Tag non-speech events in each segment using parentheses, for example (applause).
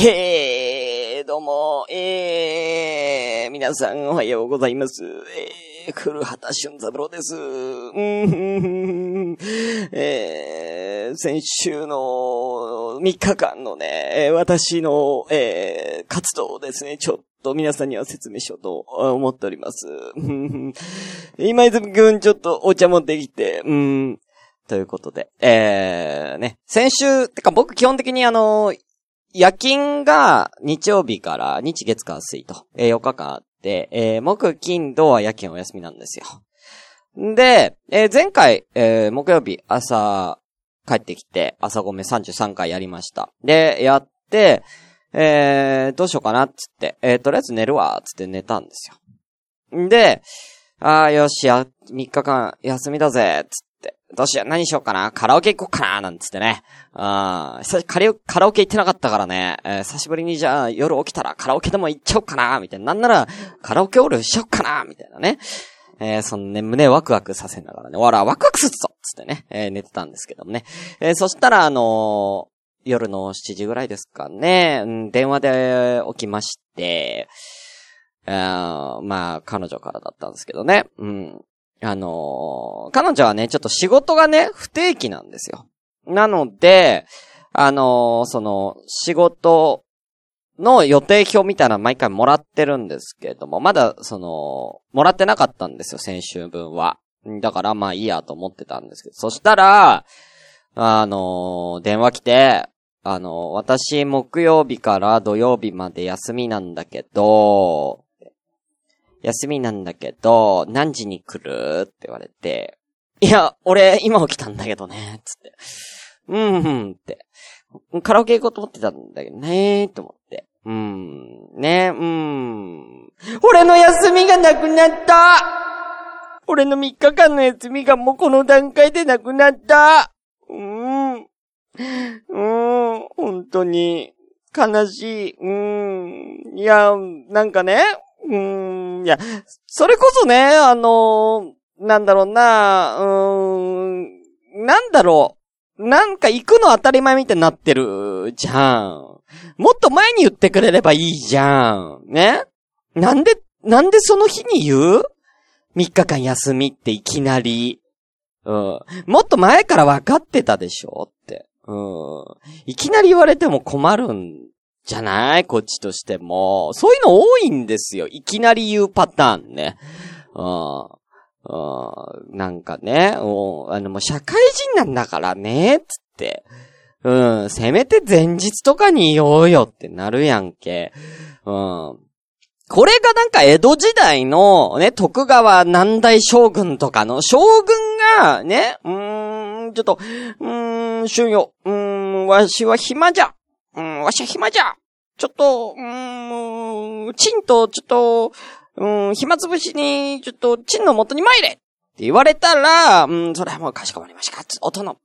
えー、どうも、えー、皆さんおはようございます。えー、古畑俊三郎です。うん、えー、先週の3日間のね、私の、えー、活動をですね、ちょっと皆さんには説明しようと思っております。今泉くんちょっとお茶持ってきて、うん、ということで、えー、ね、先週、てか僕基本的にあの、夜勤が日曜日から日月火水と、えー、4日間あって、えー、木金土は夜勤お休みなんですよ。で、えー、前回、えー、木曜日朝帰ってきて、朝ごめ33回やりました。で、やって、えー、どうしようかなっつって、えー、とりあえず寝るわっ、つって寝たんですよ。んで、ああ、よし、や、3日間休みだぜっ、つっ、どうしよう、何しようかな、カラオケ行こうかな、なんつってね。ああ、カラカラオケ行ってなかったからね、えー、久しぶりにじゃあ夜起きたらカラオケでも行っちゃおうかな、みたいな。なんなら、カラオケオールしようかな、みたいなね。えー、そのね、胸ワクワクさせながらね、わら、ワクワクするぞつってね、えー、寝てたんですけどもね。えー、そしたら、あの夜の7時ぐらいですかね、うん、電話で起きまして、あまあ、彼女からだったんですけどね。うん。あのー、彼女はね、ちょっと仕事がね、不定期なんですよ。なので、あのー、その、仕事の予定表みたいな毎回もらってるんですけれども、まだ、その、もらってなかったんですよ、先週分は。だから、まあいいやと思ってたんですけど、そしたら、あのー、電話来て、あのー、私、木曜日から土曜日まで休みなんだけど、休みなんだけど、何時に来る？って言われて、いや、俺、今起きたんだけどね、つって。うん、うんって。カラオケ行こうと思ってたんだけどねー、と思って。うん、ね、うん。俺の休みがなくなった俺の3日間の休みがもうこの段階でなくなったうん。うん、本当に、悲しい。うん。いや、なんかね、うーん、いや、それこそね、あのなんだろうな、うーん、なんだろう。なんか行くの当たり前みたいになってるじゃん。もっと前に言ってくれればいいじゃん。ね？なんで、なんでその日に言う ?3 日間休みっていきなり。うん。もっと前から分かってたでしょって。うん。いきなり言われても困るんじゃない？こっちとしても。そういうの多いんですよ。いきなり言うパターンね。うん。うん、なんかね、おあの、もう社会人なんだからね、つって。うん、せめて前日とかに言おうよってなるやんけ。うん。これがなんか江戸時代のね、徳川南大将軍とかの将軍がね、うーん、ちょっと、うーん、春よ、うーん、わしは暇じゃ。うん、わしは暇じゃ。ちょっと、うーん、ちんと、ちょっと、うん、暇つぶしに、ちょっと、チンの元に参れって言われたら、うん、それはもうかしこまりました。音の、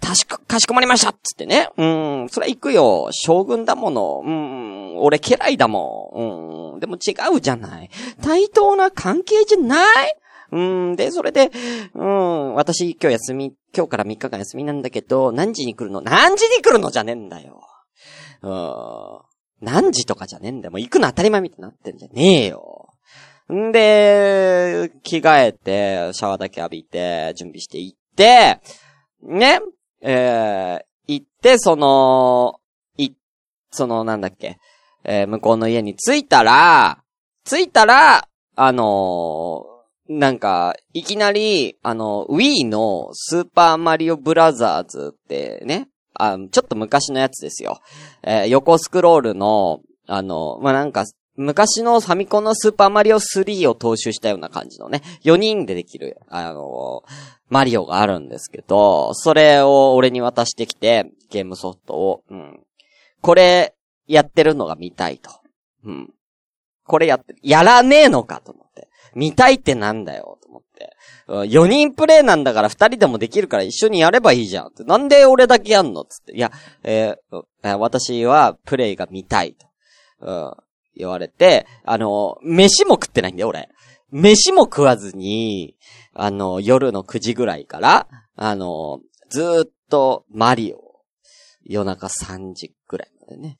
たしか、かしこまりましたつってね。うん、それは行くよ。将軍だもの。うん、俺家来だもん。うん、でも違うじゃない。対等な関係じゃないうん、で、それで、うん、私今日休み、今日から3日間休みなんだけど、何時に来るの？何時に来るの？じゃねえんだよ。うん、何時とかじゃねえんだよ。もう行くの当たり前みたいになってんじゃねえよ。んで、着替えて、シャワーだけ浴びて、準備して行って、ね、えー、行って、その、い、その、なんだっけ、えー、向こうの家に着いたら、着いたら、あのー、なんか、いきなり、あの、Wii のスーパーマリオブラザーズってね、あちょっと昔のやつですよ。えー、横スクロールの、あの、まあ、なんか、昔のファミコンのスーパーマリオ3を踏襲したような感じのね、4人でできる、あのマリオがあるんですけど、それを俺に渡してきて、ゲームソフトを、うん。これ、やってるのが見たいと。うん。これやって、やらねえのかと思って。見たいってなんだよ、と思って。4人プレイなんだから2人でもできるから一緒にやればいいじゃん。なんで俺だけやんのつって。いや、えー、私はプレイが見たいと。うん。言われて、あの、飯も食ってないんだよ、俺。飯も食わずに、あの、夜の9時ぐらいから、あの、ずーっとマリオ、夜中3時ぐらいまでね、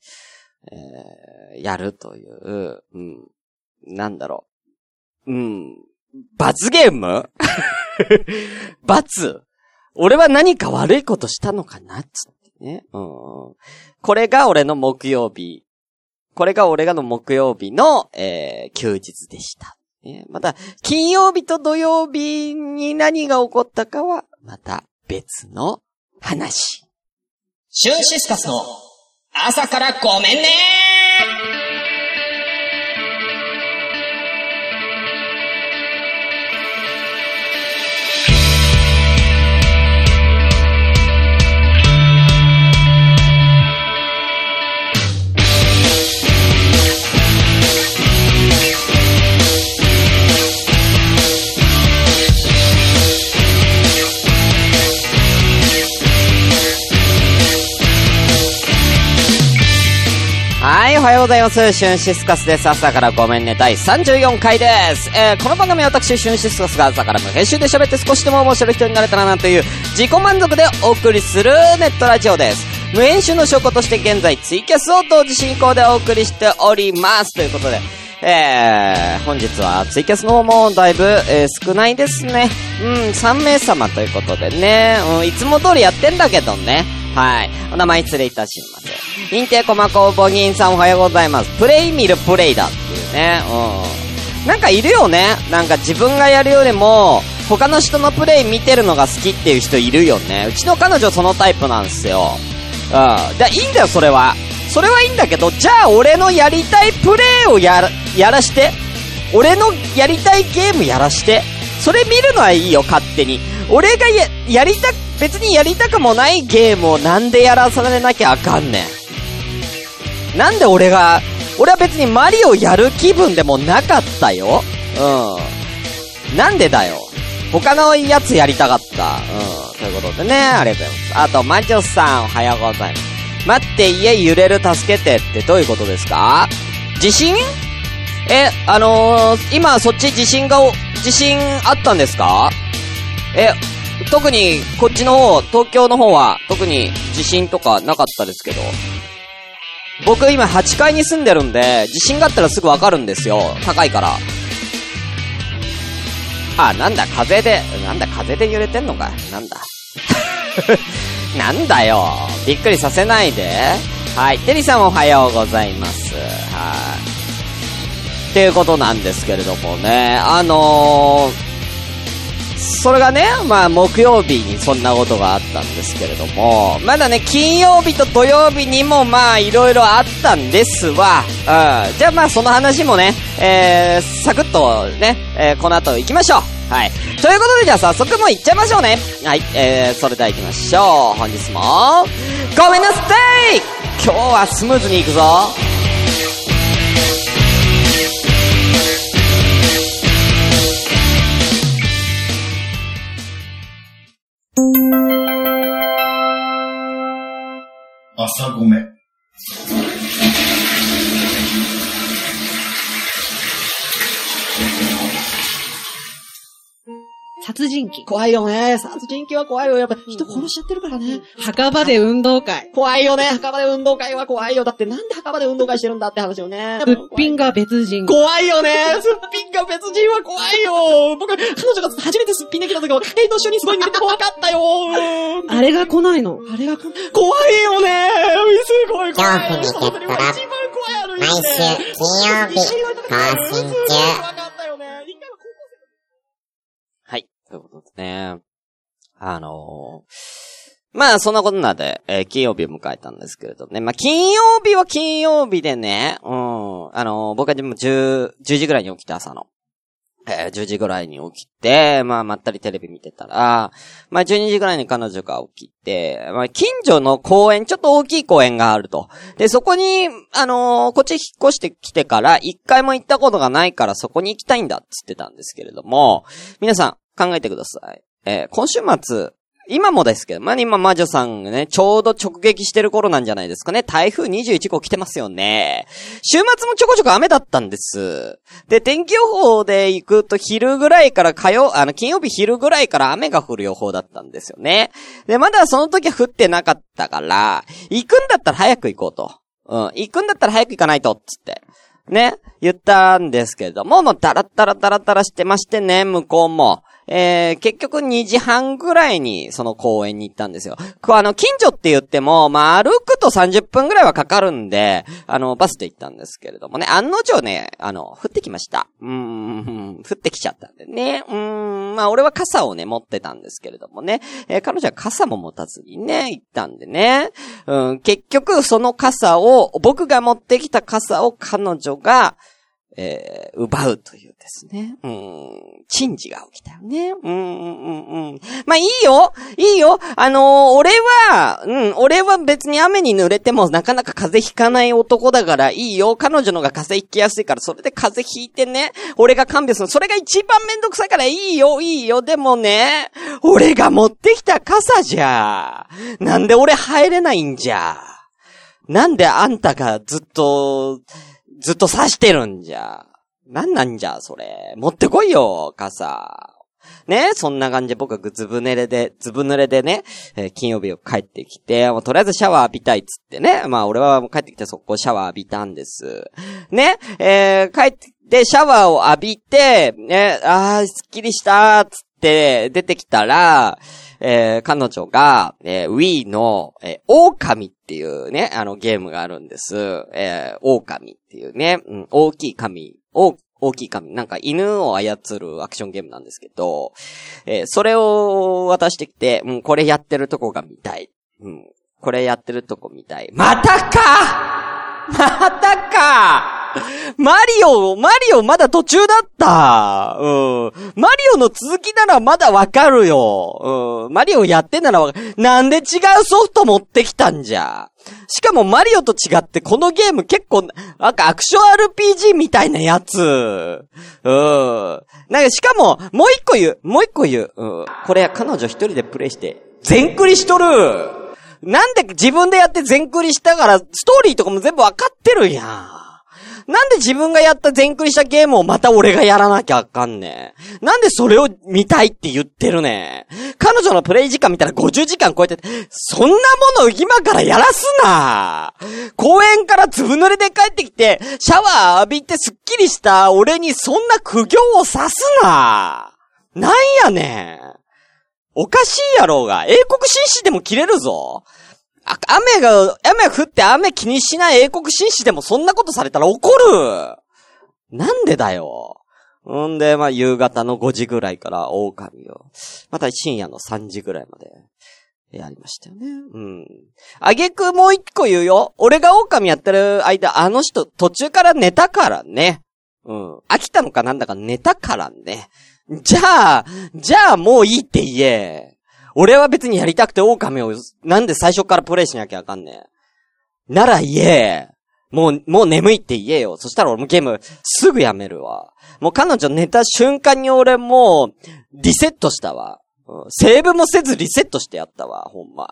えー、やるという、うん、なんだろう。うん、罰ゲーム？(laughs) 罰俺は何か悪いことしたのかな？つってね。うん。これが俺の木曜日。これが俺がの木曜日の、えー、休日でした。ね、また、金曜日と土曜日に何が起こったかは、また別の話。シュンシスカスの朝からごめんねはようございます。シュンシスカスです。朝からごめんね。第34回です。えー、この番組は私、シュンシスカスが朝から無編集で喋って少しでも面白い人になれたらなという自己満足でお送りするネットラジオです。無編集の証拠として現在ツイキャスを同時進行でお送りしております。ということで、えー、本日はツイキャスの方もだいぶ、えー、少ないですね。うん、3名様ということでね、うん、いつも通りやってんだけどね。はい。お名前失礼いたします。認定コマコボギンさんおはようございます。プレイ見るプレイだっていうね。うん。なんかいるよね。なんか自分がやるよりも、他の人のプレイ見てるのが好きっていう人いるよね。うちの彼女そのタイプなんですよ。うん。で、いいんだよ、それは。それはいいんだけど、じゃあ俺のやりたいプレイをや、やらして。俺のやりたいゲームやらして。それ見るのはいいよ、勝手に。俺がや、やりた、別にやりたくもないゲームをなんでやらされなきゃあかんねん。なんで俺が、俺は別にマリオやる気分でもなかったよ。うん。なんでだよ。他のやつやりたかった。うん。ということでね、ありがとうございます。あと、マジョスさん、おはようございます。待って、家揺れる助けてってどういうことですか？地震？え、あのー、今そっち地震が、地震あったんですか？え、特にこっちの方、東京の方は特に地震とかなかったですけど。僕今8階に住んでるんで、地震があったらすぐわかるんですよ。高いから。あ、なんだ、風で、なんだ、風で揺れてんのか。なんだ。(laughs) なんだよ。びっくりさせないで。はい。テリさんおはようございます。はい。っていうことなんですけれどもね。あのー、それがね、まあ木曜日にそんなことがあったんですけれども、まだね、金曜日と土曜日にもまあいろいろあったんですわ。うん。じゃあまあその話もね、えー、サクッとね、えー、この後行きましょう。はい。ということでじゃあ早速もう行っちゃいましょうね。はい。えー、それでは行きましょう。本日も、ごめんなさい今日はスムーズに行くぞ。朝ごめ。殺人鬼。怖いよね。殺人鬼は怖いよ。やっぱ人殺しちゃってるからね。墓場で運動会。怖いよね。墓場で運動会は怖いよ。だってなんで墓場で運動会してるんだって話よね。すっぴんが別人。怖いよね。すっぴんが別人は怖いよ。僕、彼女が初めてすっぴんできた時は、家計と一緒にすごい見てて怖かったよ。あれが来ないの？あれが来ない。怖いよね。すごい怖い。恐怖にゲットラ毎週金曜日更新中。ということでね。あのー、まあ、そんなことなんで、えー、金曜日を迎えたんですけれどね。まあ、金曜日は金曜日でね、うん、あのー、僕はでも10、10時ぐらいに起きて朝の。えー、10時ぐらいに起きて、まあ、まったりテレビ見てたら、まあ、12時ぐらいに彼女が起きて、まあ、近所の公園、ちょっと大きい公園があると。で、そこに、あのー、こっち引っ越してきてから、一回も行ったことがないからそこに行きたいんだっつってたんですけれども、皆さん、考えてください。えー、今週末、今もですけど、まあ、今、魔女さんがね、ちょうど直撃してる頃なんじゃないですかね。台風21号来てますよね。週末もちょこちょこ雨だったんです。で、天気予報で行くと昼ぐらいから火曜、あの、金曜日昼ぐらいから雨が降る予報だったんですよね。で、まだその時は降ってなかったから、行くんだったら早く行こうと。うん。行くんだったら早く行かないと、つって。ね。言ったんですけれども、もうダラッダラダラダラしてましてね、向こうも。えー、結局2時半ぐらいにその公園に行ったんですよ。あの、近所って言っても、まあ、歩くと30分ぐらいはかかるんで、あの、バスで行ったんですけれどもね、案の定ね、あの、降ってきました。うん、降ってきちゃったんでね。うん、まあ、俺は傘をね、持ってたんですけれどもね、えー彼女は傘も持たずにね、行ったんでね。うん、結局、その傘を、僕が持ってきた傘を彼女が、えー、奪うというですね。うん、珍事が起きたよね。うん、うん、うん、うん。まあ、いいよいいよあのー俺は、うん、俺は別に雨に濡れてもなかなか風邪ひかない男だからいいよ。彼女のが風邪ひきやすいから、それで風邪ひいてね、俺が看病する。それが一番めんどくさいからいいよ、いいよ。でもね、俺が持ってきた傘じゃ。なんで俺入れないんじゃ。なんであんたがずっと、ずっと刺してるんじゃ。なんなんじゃ、それ。持ってこいよ、傘。ね、そんな感じで僕はずぶ濡れで、ずぶ濡れでね、えー金曜日を帰ってきて、もうとりあえずシャワー浴びたいっつってね。まあ俺はもう帰ってきて速攻シャワー浴びたんです。ね、えー帰ってシャワーを浴びて、ね、あー、すっきりしたーっつって出てきたら、えー彼女が、えー Wii の、えー狼っていうね、あのゲームがあるんです。えー狼っていうね、うん、大きい紙、大大きい紙。なんか犬を操るアクションゲームなんですけど、えーそれを渡してきて、うん、これやってるとこが見たい。うん、これやってるとこ見たい。またかまたか (laughs) マリオ、マリオまだ途中だった。うん。マリオの続きならまだわかるよ。うん。マリオやってんならわかる。なんで違うソフト持ってきたんじゃ。しかもマリオと違ってこのゲーム結構、なんかアクション RPG みたいなやつ。うん。なんかしかも、もう一個言う。もう一個言う。うん。これ彼女一人でプレイして、全クリしとる。なんで自分でやって全クリしたから、ストーリーとかも全部わかってるやん。なんで自分がやった全クリしたゲームをまた俺がやらなきゃあかんねん。なんでそれを見たいって言ってるねん。彼女のプレイ時間見たら50時間超えて、そんなものを今からやらすな公園からずぶ濡れで帰ってきて、シャワー浴びてスッキリした俺にそんな苦行をさすななんやねん。おかしいやろうが、英国紳士でも切れるぞ。あ、雨が、雨降って雨気にしない英国紳士でもそんなことされたら怒るなんでだよ。んで、まあ、夕方の5時ぐらいから狼を、また深夜の3時ぐらいまで、やりましたよね。うん。あげくもう一個言うよ。俺が狼やってる間、あの人途中から寝たからね。うん。飽きたのかなんだか寝たからね。じゃあ、じゃあもういいって言え。俺は別にやりたくて狼を、なんで最初からプレイしなきゃあかんねん。なら言え。もう、もう眠いって言えよ。そしたら俺もゲームすぐやめるわ。もう彼女寝た瞬間に俺もう、リセットしたわ。うん、セーブもせずリセットしてやったわ、ほんま。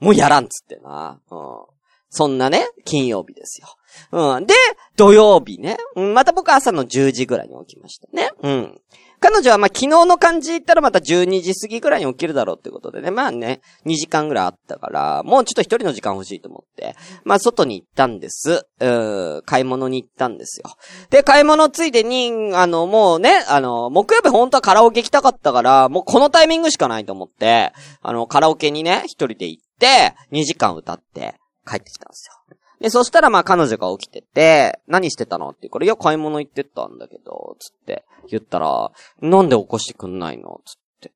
もうやらんっつってな。うん。そんなね、金曜日ですよ。うん。で、土曜日ね。うん、また僕朝の10時ぐらいに起きましたね。うん。彼女はまあ昨日の感じ言ったらまた12時過ぎぐらいに起きるだろうってことでね。まあね、2時間ぐらいあったから、もうちょっと一人の時間欲しいと思って。まあ外に行ったんです。うー買い物に行ったんですよ。で、買い物ついでに、あの、もうね、あの、木曜日本当はカラオケ行きたかったから、もうこのタイミングしかないと思って、あの、カラオケにね、一人で行って、2時間歌って帰ってきたんですよ。で、そしたらまあ彼女が起きてて、何してたのって言うから、いや、買い物行ってたんだけど、つって言ったら、なんで起こしてくんないの？つって。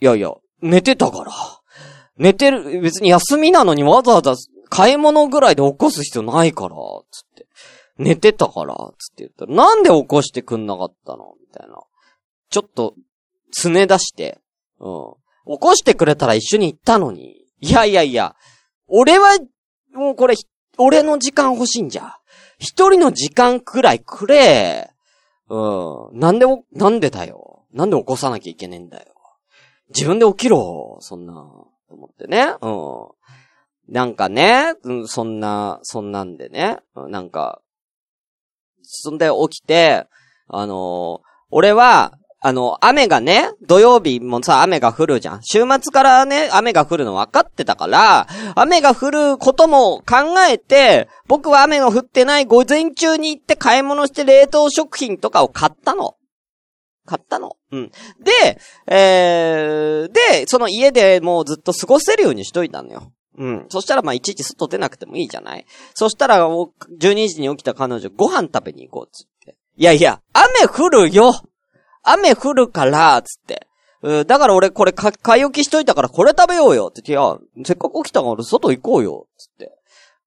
いやいや、寝てたから。寝てる、別に休みなのにわざわざ買い物ぐらいで起こす必要ないから、つって。寝てたから、つって言ったら、なんで起こしてくんなかったの？みたいな。ちょっと、つね出して、うん。起こしてくれたら一緒に行ったのに。いやいやいや、俺は、もうこれ、俺の時間欲しいんじゃ。一人の時間くらいくれ。うん。なんでお、なんでだよ。なんで起こさなきゃいけねえんだよ。自分で起きろ。そんな。と思ってね。うん。なんかね、うん、そんな、そんなんでね。うんなんか、そんで起きて、あのー俺は、あの、雨がね、土曜日もさ、雨が降るじゃん。週末からね、雨が降るの分かってたから、雨が降ることも考えて、僕は雨の降ってない午前中に行って買い物して冷凍食品とかを買ったの。買ったの。うん。で、えー、で、その家でもうずっと過ごせるようにしといたのよ。うん。そしたらまいちいち外出なくてもいいじゃないそしたら、12時に起きた彼女、ご飯食べに行こうっつって。いやいや、雨降るよ雨降るから、つって。うだから俺これか、買い置きしといたからこれ食べようよって言って、いや、せっかく起きたから外行こうよ、つって。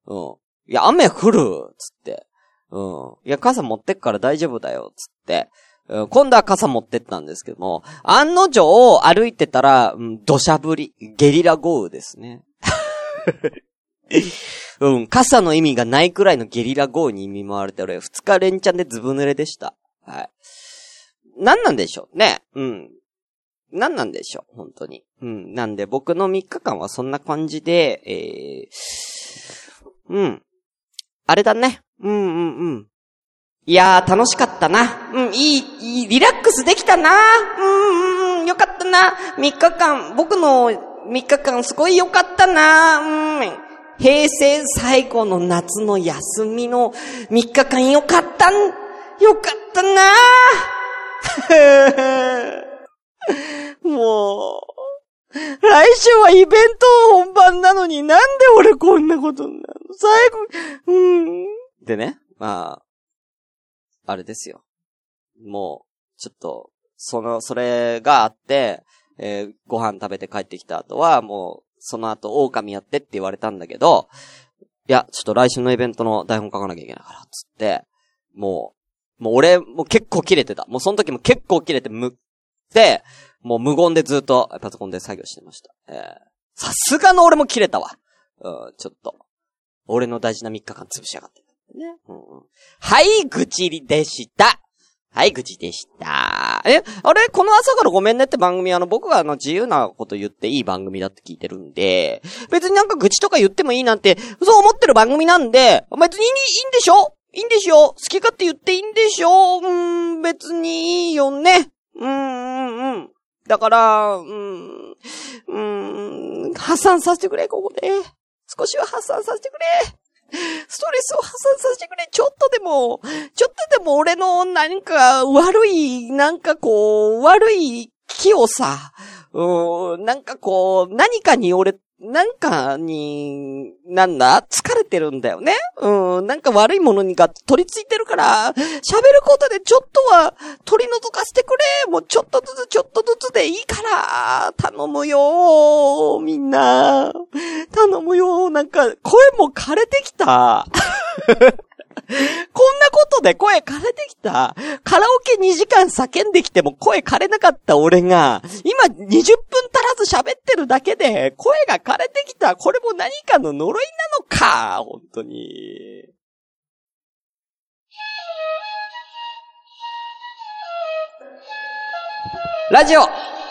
うん。いや、雨降る、つって。うん。いや、傘持ってっから大丈夫だよ、つって。うん今度は傘持ってったんですけども、案の定歩いてたら、うん、土砂降り、ゲリラ豪雨ですね。(laughs) うん、傘の意味がないくらいのゲリラ豪雨に見舞われて、俺、二日連チャンでずぶ濡れでした。はい。何なんでしょうね。うん。何なんでしょう、本当に。うん。なんで、僕の3日間はそんな感じで、えー、うん。あれだね。うんうんうん。いやー、楽しかったな。うん、いい、いい、リラックスできたな。うん、うん、うん、よかったな。3日間、僕の3日間すごいよかったな。うん。平成最後の夏の休みの3日間よかったん、よかったな。(laughs) もう、来週はイベント本番なのになんで俺こんなことになるの？最後、うん。でね、まあ、あれですよ。もう、ちょっと、その、それがあって、えーご飯食べて帰ってきた後は、もう、その後、狼やってって言われたんだけど、いや、ちょっと来週のイベントの台本書かなきゃいけないから、つって、もう、もう俺、も結構切れてた。もうその時も結構切れてむって、もう無言でずっとパソコンで作業してました。えーさすがの俺も切れたわ。うん、ちょっと。俺の大事な3日間潰しやがって。ね。うんうん、はい、愚痴りでした。はい、愚痴でした。え、あれ？この朝からごめんねって番組、あの、僕があの、自由なこと言っていい番組だって聞いてるんで、別になんか愚痴とか言ってもいいなんて、そう思ってる番組なんで、別にいいんでしょ？いいんでしょ？好き勝手言っていいんでしょ？うーん、別にいいよね。うん、うん、うん。だから、うん、うん、発散させてくれ、ここで。少しは発散させてくれ。ストレスを発散させてくれ。ちょっとでも、ちょっとでも俺の何か悪い、なんかこう、悪い気をさ、うーん、なんかこう、何かに俺、なんかに、なんだ？疲れてるんだよね。うん、なんか悪いものにが取り付いてるから、喋ることでちょっとは取り除かせてくれ。もうちょっとずつちょっとずつでいいから、頼むよみんな。頼むよなんか、声も枯れてきた。こんなことで声枯れてきた。カラオケ2時間叫んできても声枯れなかった俺が、今20分足らず喋ってるだけで、声が枯れてきた。これも何かの呪いなのか。本当に。ラジオ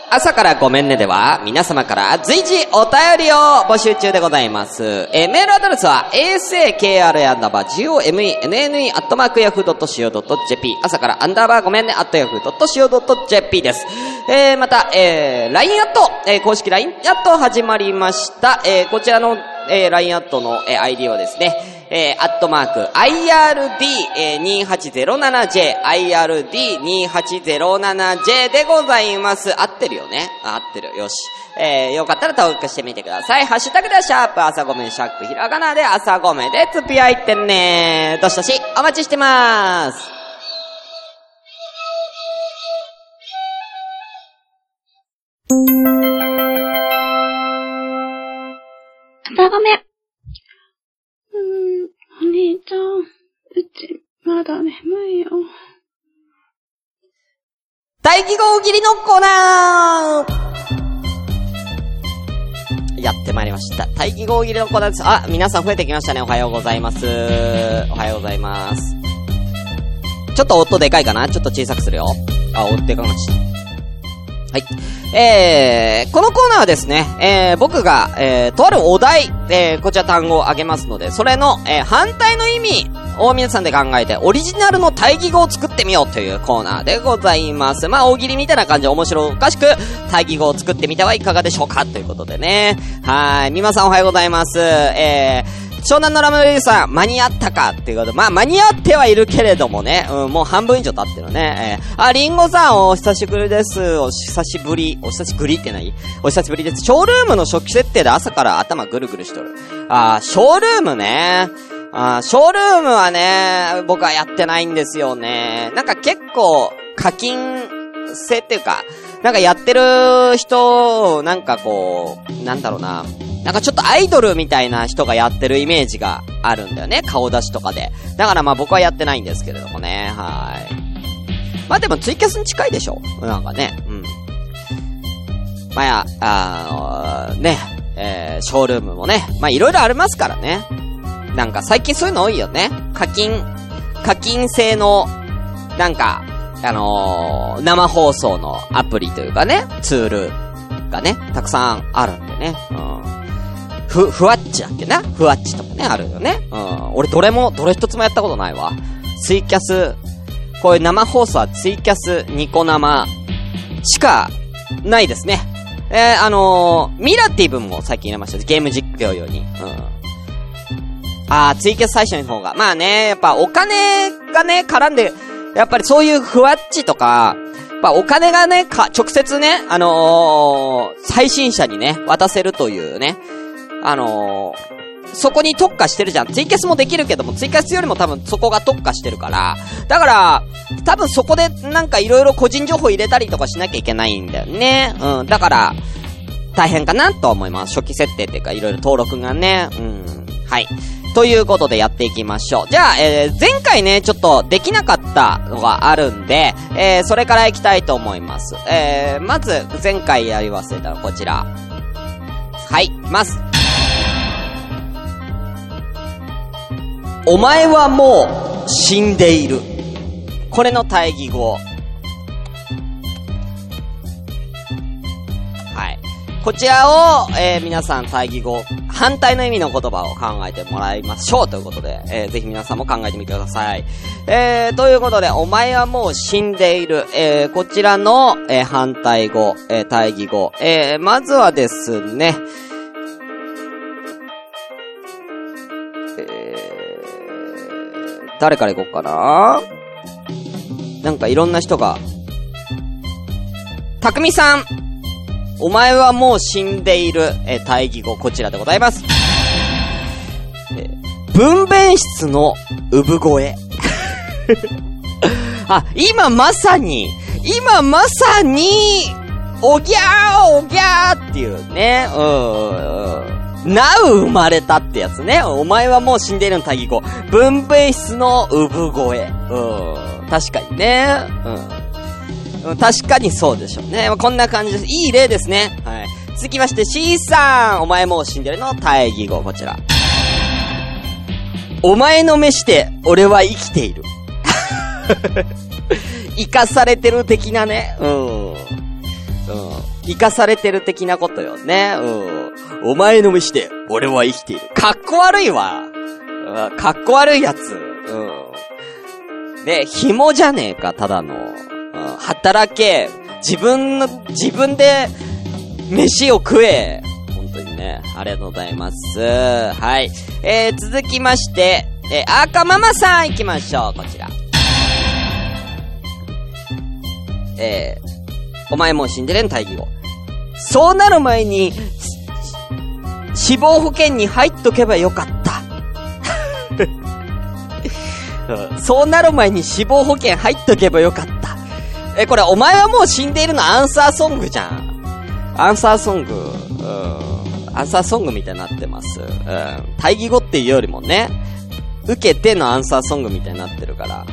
朝からごめんねでは、皆様から随時お便りを募集中でございます。えーメールアドレスは、a s a k r g o m e n n e アットマークヤフー .co.jp 朝からアンダーバーごめんねアットヤフー .co.jp です。えー、また、えー、LINE アット、えー、公式 LINE アット始まりました。えー、こちらの、えー、LINE アットの、えー、ID はですね、えー、アットマーク、IRD2807J、IRD2807J でございます。合ってるよね合ってる。よし。えー、よかったら登録してみてください。ハッシュタグではシャープ朝ごめんシャックひらがなで朝ごめんでつぶやいてねどしどしお待ちしてまーす。ちゃん、うち、まだ眠いよ。大気号切りのコーナーやってまいりました。大気号切りのコーナーです。あ、皆さん増えてきましたね。おはようございます。おはようございます。ちょっと音でかいかな？ちょっと小さくするよ。あ、音でかくなっちゃった。はい。えー、このコーナーはですね、えー、僕が、えー、とあるお題、えー、こちら単語をあげますので、それの、えー、反対の意味を皆さんで考えて、オリジナルの対義語を作ってみようというコーナーでございます。まあ、大喜利みたいな感じで面白おかしく、対義語を作ってみてはいかがでしょうかということでね。はい。みまさんおはようございます。えー、湘南のラムレイさん、間に合ったかっていうこと、まあ、間に合ってはいるけれどもね、うん、もう半分以上経ってるね。えー、あ、リンゴさん、お久しぶりです。お久しぶり。お久しぶりって何お久しぶりです。ショールームの初期設定で朝から頭ぐるぐるしとる。あー、ショールームね。あショールームはね、僕はやってないんですよね。なんか結構、課金制っていうか、なんかやってる人、なんかこう、なんだろうな。なんかちょっとアイドルみたいな人がやってるイメージがあるんだよね。顔出しとかで。だからまあ僕はやってないんですけれどもね。はい。まあでもツイキャスに近いでしょなんかね。うん。まあや、あのね、えー、ショールームもね。まあいろいろありますからね。なんか最近そういうの多いよね。課金、課金制の、なんか、あのー、生放送のアプリというかね、ツールがね、たくさんあるんでね。うん。ふ、ふわっちだっけな？ふわっちとかね、あるよね。うん。俺どれも、どれ一つもやったことないわ。ツイキャス、こういう生放送はツイキャス、ニコ生しかないですね。えー、あのー、ミラティブも最近入れました。ゲーム実況用に。うん。あー、ツイキャス最初の方が。まあね、やっぱお金がね、絡んで、やっぱりそういうふわっちとか、やっぱお金がね、か、直接ね、あのー、配信者にね、渡せるというね、あのー、そこに特化してるじゃん。ツイキャスもできるけども、ツイキャスよりも多分そこが特化してるから。だから、多分そこでなんかいろいろ個人情報入れたりとかしなきゃいけないんだよね。うん。だから、大変かなと思います。初期設定っていうか、いろいろ登録がね。うん。はい。ということでやっていきましょう。じゃあ、えー、前回ね、ちょっとできなかったのがあるんで、えー、それから行きたいと思います。えー、まず、前回やり忘れたのこちら。はい、ます。お前はもう死んでいる。これの対義語。はい。こちらを、えー、皆さん対義語、反対の意味の言葉を考えてもらいましょうということで、えー、ぜひ皆さんも考えてみてください。えー、ということで、お前はもう死んでいる。えー、こちらの、えー、反対語、えー、対義語。えー、まずはですね、えー、誰から行こうかな？なんかいろんな人が、たくみさんお前はもう死んでいる、えー、対義語、こちらでございます。えー、分娩室の産声。(laughs) あ、今まさに、今まさに、おぎゃーおぎゃーっていうね、うん、なう生まれたってやつね。お前はもう死んでいるの対義語。分娩室の産声。うん、確かにね。うん。確かにそうでしょうね。まこんな感じです。いい例ですね。はい。続きまして C さん。お前もう死んでるの？対義語、こちら。お前の飯で、俺は生きている。(laughs) 生かされてる的なね。うん。うん。生かされてる的なことよね。うん。お前の飯で、俺は生きている。かっこ悪いわ。うん、かっこ悪いやつ。うん。で、紐じゃねえか、ただの。うん、働け。自分の、自分で、飯を食え。本当にね、ありがとうございます。はい。えー、続きまして、えー、赤ママさん行きましょう、こちら。えー、お前もう死んでるん、大義語。そうなる前に、死亡保険に入っとけばよかった。(laughs) そうなる前に死亡保険入っとけばよかった。え、これ、お前はもう死んでいるの？アンサーソングじゃん。アンサーソング、うん。アンサーソングみたいになってます。うん。対義語っていうよりもね、受けてのアンサーソングみたいになってるから。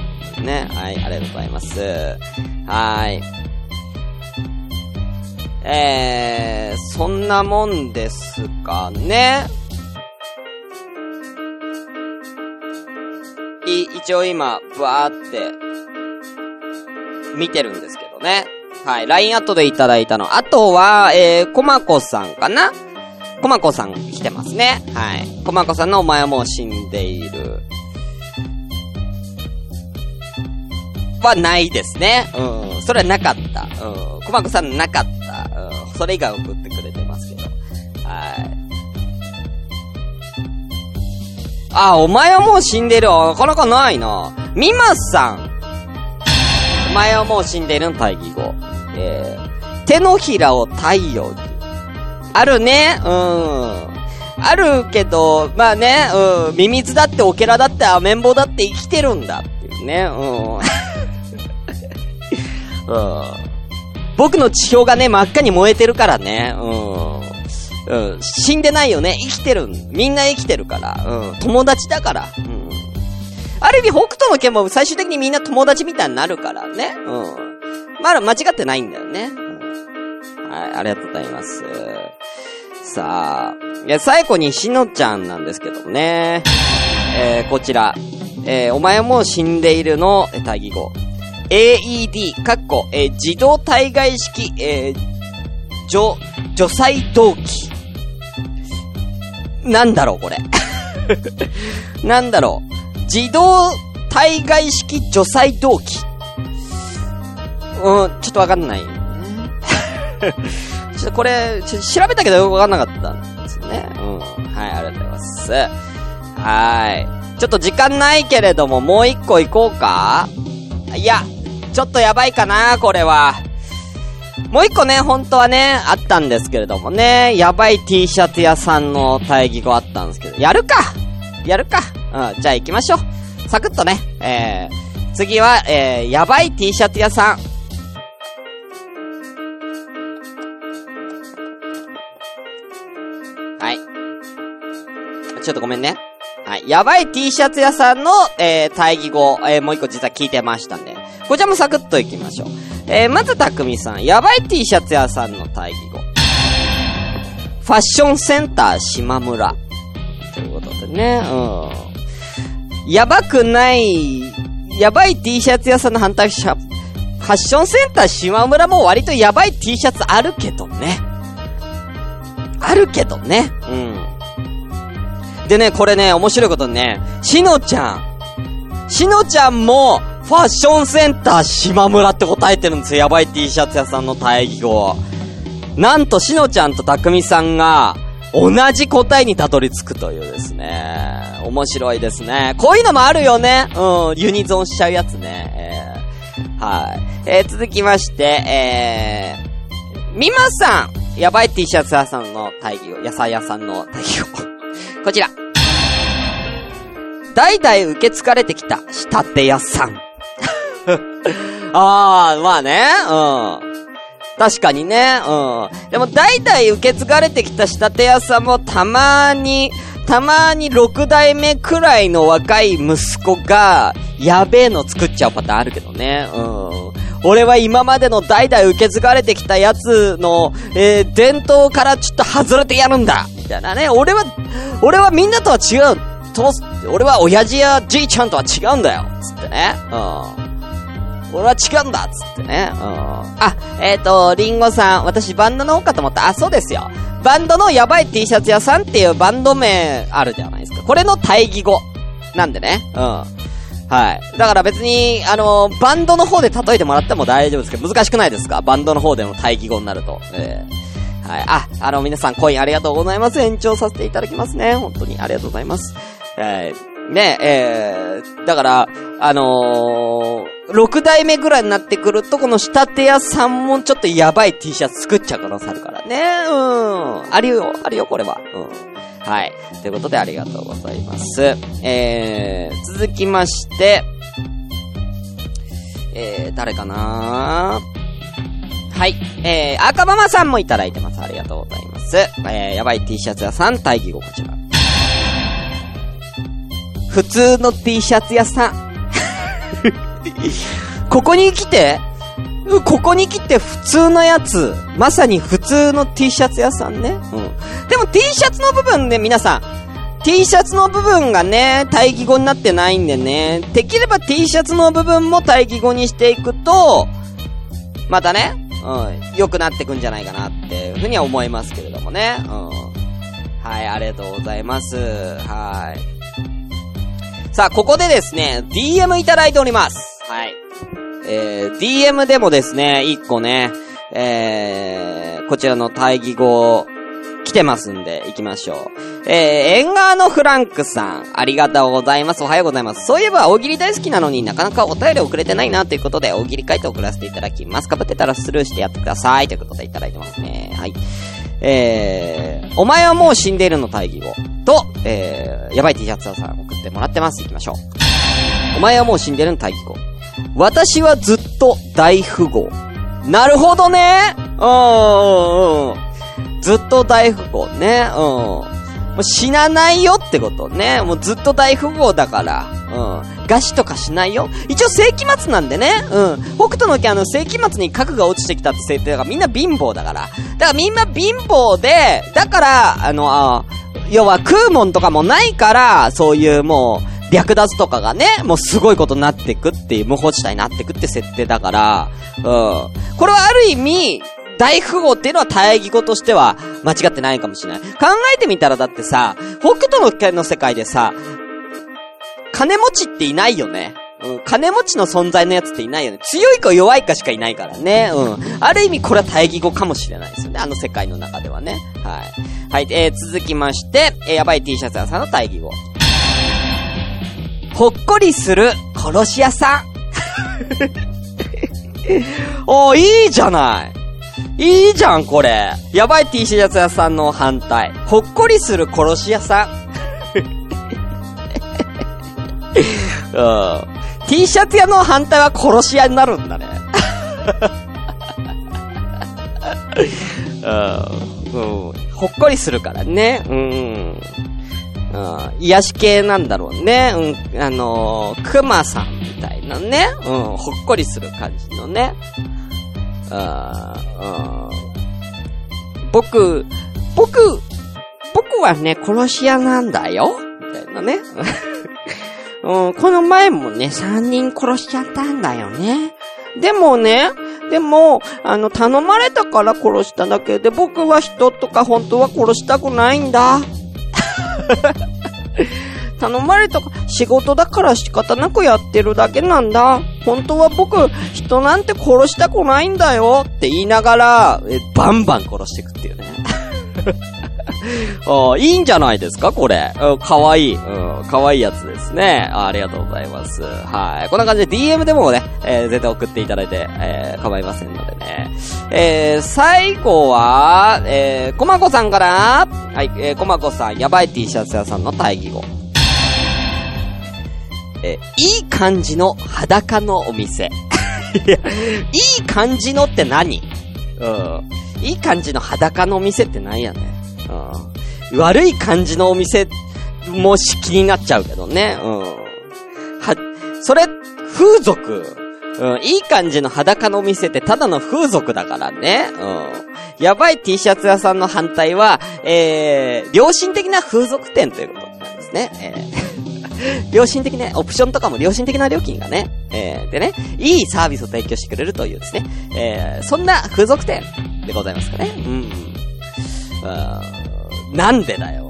ね。はい、ありがとうございます。はーい。えー、そんなもんですかね。い、一応今、ブワーって、見てるんですけどね。はい、LINE アットでいただいたの。あとは、えー、コマコさんかな？コマコさん来てますね。はい。コマコさんのお前はもう死んでいる。はないですね。うん。それはなかった。うん。コマコさんなかった。うん。それ以外送ってくれてますけど。はい。あ、お前はもう死んでる。なかなかないな。ミマさん。前はもう死んでるの対義語。えー、手のひらを太陽に。あるね。うん。あるけど、まあね、うん、ミミズだってオケラだってアメンボだって生きてるんだっていうね、うん。(laughs) うん。僕の地表がね、真っ赤に燃えてるからね、うん。うん。死んでないよね。生きてる。みんな生きてるから。うん。友達だから。うん。ある意味、北斗の剣も最終的にみんな友達みたいになるからね。うん。まだ間違ってないんだよね。うん。はい、ありがとうございます。さあ、いや、最後にしのちゃんなんですけどもね。えー、こちら。えー、お前も死んでいるの、えー対義語。AED、かっこ、えー自動体外式、えー、除、除細動機。なんだろう、これ。(laughs) なんだろう。自動体外式除細動機。うん、ちょっとわかんない。(laughs) ちょっとこれ、ちょ調べたけどよくわかんなかったんですね。うん。はい、ありがとうございます。はーい。ちょっと時間ないけれども、もう一個行こうかいや、ちょっとやばいかな、これは。もう一個ね、本当はね、あったんですけれどもね、やばい T シャツ屋さんの対義語あったんですけど、やるかやるかうん、じゃあ行きましょう。サクッとね、えー、次は、えー、やばい T シャツ屋さん。はい。ちょっとごめんね。はい。やばい T シャツ屋さんの、えー、対義語、えー、もう一個実は聞いてましたんで。こちらもサクッと行きましょう。えー、まずたくみさん。やばい T シャツ屋さんの対義語。ファッションセンター島村。ということでね、うん。やばくない、やばい T シャツ屋さんの反対者、ファッションセンター島村も割とやばい T シャツあるけどね。あるけどね。うん。でね、これね、面白いことね、しのちゃん。しのちゃんも、ファッションセンター島村って答えてるんですよ。やばい T シャツ屋さんの対義語。なんと、しのちゃんとたくみさんが、同じ答えにたどり着くというですね。面白いですね。こういうのもあるよね。うん、ユニゾンしちゃうやつね。えー、はい。えー、続きまして、えー、みまさんやばい T シャツ屋さんの対義語、野菜屋さんの対義語。(laughs) こちら。代々受け継がれてきた仕立て屋さん。(laughs) あー、まあね、うん。確かにね、うん。でも代々受け継がれてきた仕立て屋さんもたまに、たまに6代目くらいの若い息子が、やべえの作っちゃうパターンあるけどね。うん。俺は今までの代々受け継がれてきたやつの、えー、伝統からちょっと外れてやるんだみたいなね。俺は、俺はみんなとは違う。と、俺は親父やじいちゃんとは違うんだよつってね。うん。俺は違うんだっつってね。うん。あ、えっ、ー、と、リンゴさん、私バンドの方かと思った。あ、そうですよ。バンドのやばい T シャツ屋さんっていうバンド名あるじゃないですか。これの対義語。なんでね。うん。はい。だから別に、あのー、バンドの方で例えてもらっても大丈夫ですけど、難しくないですか？バンドの方での対義語になると。えー、はい。あ、あの、皆さんコインありがとうございます。延長させていただきますね。本当にありがとうございます。えー、ねえ、えー、だから、あのー、6代目ぐらいになってくると、この仕立て屋さんもちょっとやばい T シャツ作っちゃう可能性あるからね。うん。あるよ、あるよ、これは。うん。はい。ということでありがとうございます。えー、続きまして、えー、誰かな？はい。えー、赤ママさんもいただいてます。ありがとうございます。えー、やばい T シャツ屋さん、待機後こちら。普通の T シャツ屋さん。ここに来て、ここに来て普通のやつ。まさに普通の T シャツ屋さんね。うん。でも T シャツの部分ね、皆さん。T シャツの部分がね、対義語になってないんでね。できれば T シャツの部分も対義語にしていくと、またね、うん、良くなってくんじゃないかなっていうふうには思いますけれどもね。うん。はい、ありがとうございます。はい。さあ、ここでですね、DM いただいております。はい。えー、DM でもですね、一個ね、えー、こちらの対義語、来てますんで、行きましょう。えー、縁側のフランクさん、ありがとうございます。おはようございます。そういえば、大喜利大好きなのになかなかお便り送れてないなということで、大喜利書いて送らせていただきます。かぶってたらスルーしてやってください。ということでいただいてますね。はい。えー、お前はもう死んでいるの大義語と、えー、やばい T シャツ屋さん送ってもらってます。行きましょう。お前はもう死んでるの大義語。私はずっと大富豪。なるほどねうんうんうん。ずっと大富豪ね。うん。もう死なないよってことね。もうずっと大富豪だから。うん。餓死とかしないよ。一応世紀末なんでね。うん。北斗の家の世紀末に核が落ちてきたって設定だからみんな貧乏だから。だからみんな貧乏で、だから、あの、あ要は食うもんとかもないから、そういうもう、略奪とかがね、もうすごいことになってくっていう、無法地帯になってくって設定だから、うん。これはある意味、大富豪っていうのは大義語としては間違ってないかもしれない。考えてみたらだってさ、北斗の拳の世界でさ、金持ちっていないよね。うん、金持ちの存在のやつっていないよね。強いか弱いかしかいないからね。うん。ある意味これは大義語かもしれないですよね。あの世界の中ではね。はい。はい、えー、続きまして、えー、やばい T シャツ屋さんの大義語。ほっこりする殺し屋さん。(laughs) おー、いいじゃない。いいじゃん、これ。やばい T シャツ屋さんの反対。ほっこりする殺し屋さん。(laughs) うん。T シャツ屋の反対は殺し屋になるんだね。(laughs) うん。うん。ほっこりするからね。うん。うん。癒し系なんだろうね。うん。あのー、熊さんみたいなね。うん。ほっこりする感じのね。あーうん。僕、僕、僕はね、殺し屋なんだよ。みたいなね。(laughs) うん、この前もね、三人殺しちゃったんだよね。でもね、でも、あの、頼まれたから殺しただけで、僕は人とか本当は殺したくないんだ。(laughs) 頼まれたか、仕事だから仕方なくやってるだけなんだ。本当は僕、人なんて殺したくないんだよって言いながら、バンバン殺していくっていうね。(laughs) あいいんじゃないですか？これ。かわいい。かわいいやつですねあ。りがとうございます。はい。こんな感じで DM でもね、えー、絶対送っていただいて、えー、構いませんのでね。えー、最後は、えー、こまこさんから、はい、えー、こまこさん、やばい T シャツ屋さんの対義語。え、いい感じの裸のお店。い、(laughs) いい感じのって何？うん。いい感じの裸のお店って何やねん。うん。悪い感じのお店、もし気になっちゃうけどね。うん。は、それ、風俗。うん。いい感じの裸のお店ってただの風俗だからね。うん。やばい T シャツ屋さんの反対は、えー、良心的な風俗店ということなんですね。えー、(laughs) 良心的ね、オプションとかも良心的な料金がね、えー、でね、いいサービスを提供してくれるというですね、えー、そんな風俗店でございますかね。うん。なんでだよ。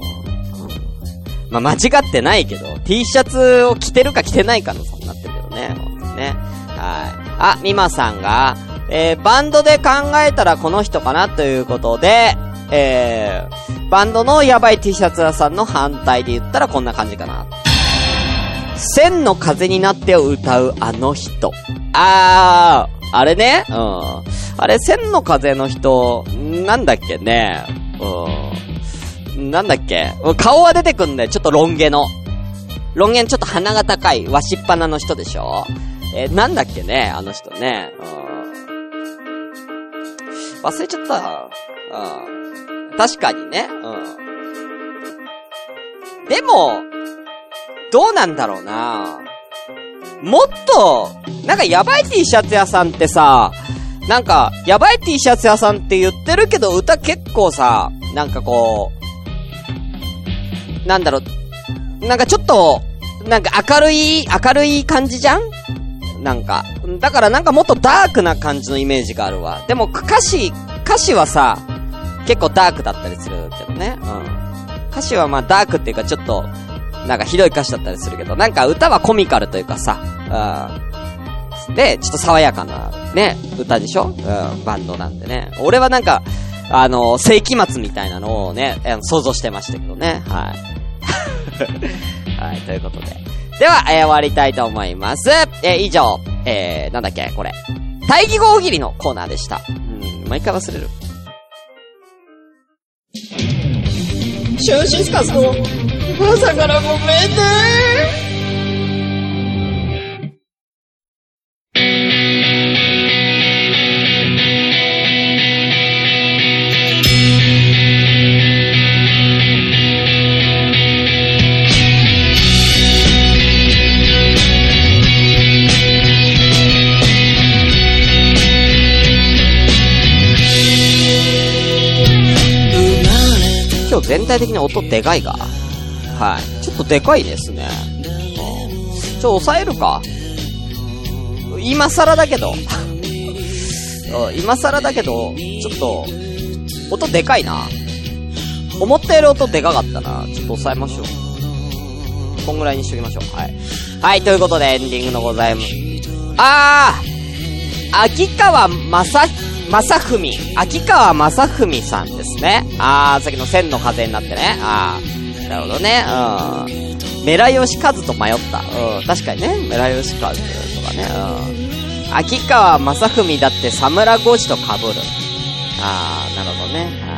まあ、間違ってないけど、T シャツを着てるか着てないかの差になってるけどね、ほんとね。はい。あ、みまさんが、えー、バンドで考えたらこの人かなということで、えー、バンドのやばい T シャツ屋さんの反対で言ったらこんな感じかな。千の風になってを歌うあの人。あー、あれね。うん。あれ、千の風の人、なんだっけね。うん。なんだっけ？顔は出てくんだよ。ちょっとロン毛の。ロン毛ちょっと鼻が高い、わしっぱなの人でしょ？えー、なんだっけね？あの人ね。うん。忘れちゃった。うん。確かにね。うん。でも、どうなんだろうなもっと、なんかやばい T シャツ屋さんってさ、なんか、やばい T シャツ屋さんって言ってるけど、歌結構さ、なんかこう、なんだろう、なんかちょっと、なんか明るい、明るい感じじゃん？なんか。だからなんかもっとダークな感じのイメージがあるわ。でも歌詞、歌詞はさ、結構ダークだったりするけどね。うん。歌詞はまあダークっていうかちょっと、なんかひどい歌詞だったりするけど、なんか歌はコミカルというかさ、うん。で、ちょっと爽やかな、ね、歌でしょ？うん、バンドなんでね。俺はなんか、あの、世紀末みたいなのをね、想像してましたけどね。はい。(laughs) はい、ということで。では、えー終わりたいと思います。えー以上、えー、なんだっけ、これ。大義語大喜利のコーナーでした。うん、毎回忘れる。シュンシスカスの朝からごめんね。全体的に音でかいが。はい。ちょっとでかいですね。うんちょ、抑えるか今更だけど。(laughs) 今更だけど、ちょっと、音でかいな。思ったより音でかかったな。ちょっと抑えましょう。こんぐらいにしときましょう。はい。はい、ということでエンディングのございます。あー秋川正、正文。秋川正文さんですね。あー、さっきの千の風になってね。あー、なるほどね。うん。メラヨシカズと迷った。うん、確かにね。メラヨシカズとかね。うん。秋川正文だってサムラゴジと被る。あー、なるほどね。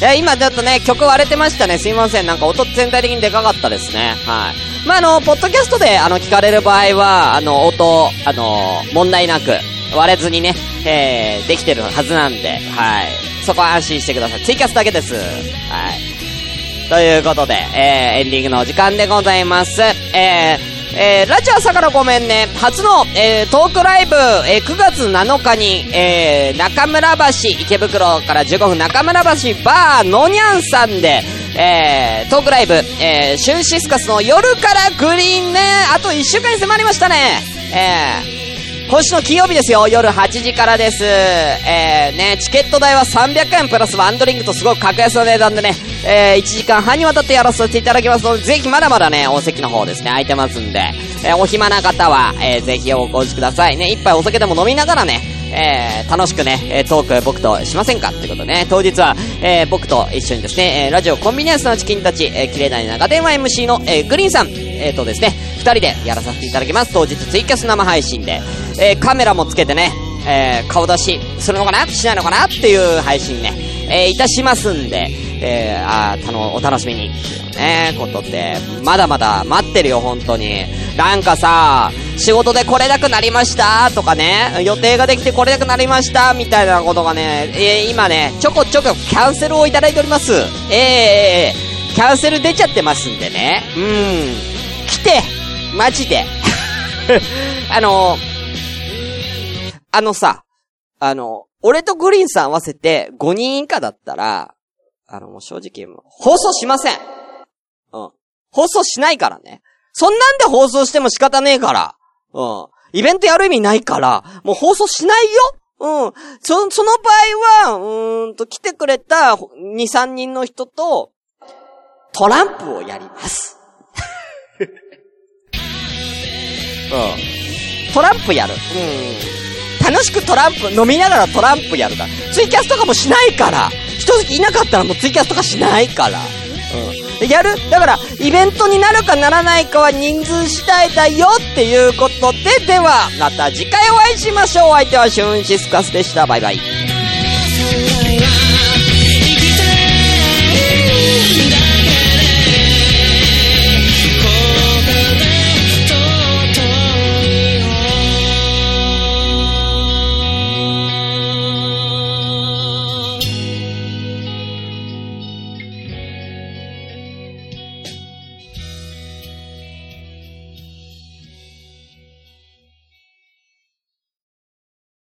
いや、今ちょっとね、曲割れてましたね。すいません。なんか音全体的にでかかったですね。はい。まあ、あの、ポッドキャストで、あの、聞かれる場合は、あの、音、あの、問題なく、割れずにね、えー、できてるはずなんで、はい。そこは安心してください。ツイキャスだけです。はい。ということで、えー、エンディングのお時間でございます。えー、えー、ラジオ朝からごめんね。初の、えー、トークライブ、えー、9月7日に、えー、中村橋、池袋から15分中村橋バーのにゃんさんで、えー、トークライブ、えー、シュンシスカスの夜からグリーンね、あと1週間に迫りましたね。えー、今週の金曜日ですよ、夜8時からです。えー、ね、チケット代は300円プラスワンドリンクとすごく格安の値段でね、えー、1時間半にわたってやらせていただきますので、ぜひまだまだね、お席の方ですね、空いてますんで、えー、お暇な方は、えー、ぜひお越しくださいね。一杯お酒でも飲みながらね、えー、楽しくね、えートーク僕としませんかってことね、当日は、えー、僕と一緒にですね、えー、ラジオコンビニエンスのチキンたち、えー、綺麗な長電話 MC の、えー、グリーンさん、えーとですね、二人でやらさせていただきます。当日ツイキャス生配信で、えー、カメラもつけてね、えー、顔出しするのかなしないのかなっていう配信ね、えー、いたしますんで、えー、あー、たの、お楽しみにっていうね、ことって、まだまだ待ってるよ、本当に。なんかさ、仕事で来れなくなりましたとかね、予定ができて来れなくなりましたみたいなことがね、えー、今ね、ちょこちょこキャンセルをいただいております。えー、えー、キャンセル出ちゃってますんでね。うん。来てマジで (laughs) あの、あのさ、あの、俺とグリーンさん合わせて5人以下だったら、あの、もう正直、放送しません。うん。放送しないからね。そんなんで放送しても仕方ねえから。うん。イベントやる意味ないから、もう放送しないようん。そ、その場合は、うーんと、来てくれた2、3人の人と、トランプをやります。(laughs) うん。トランプやる。うん。楽しくトランプ、飲みながらトランプやるから。ツイキャスとかもしないから。正直いなかったらもうツイキャスとかしないから。うん。やる？だから、イベントになるかならないかは人数次第だよっていうことで、では、また次回お会いしましょう。お相手はシュンシスカスでした。バイバイ。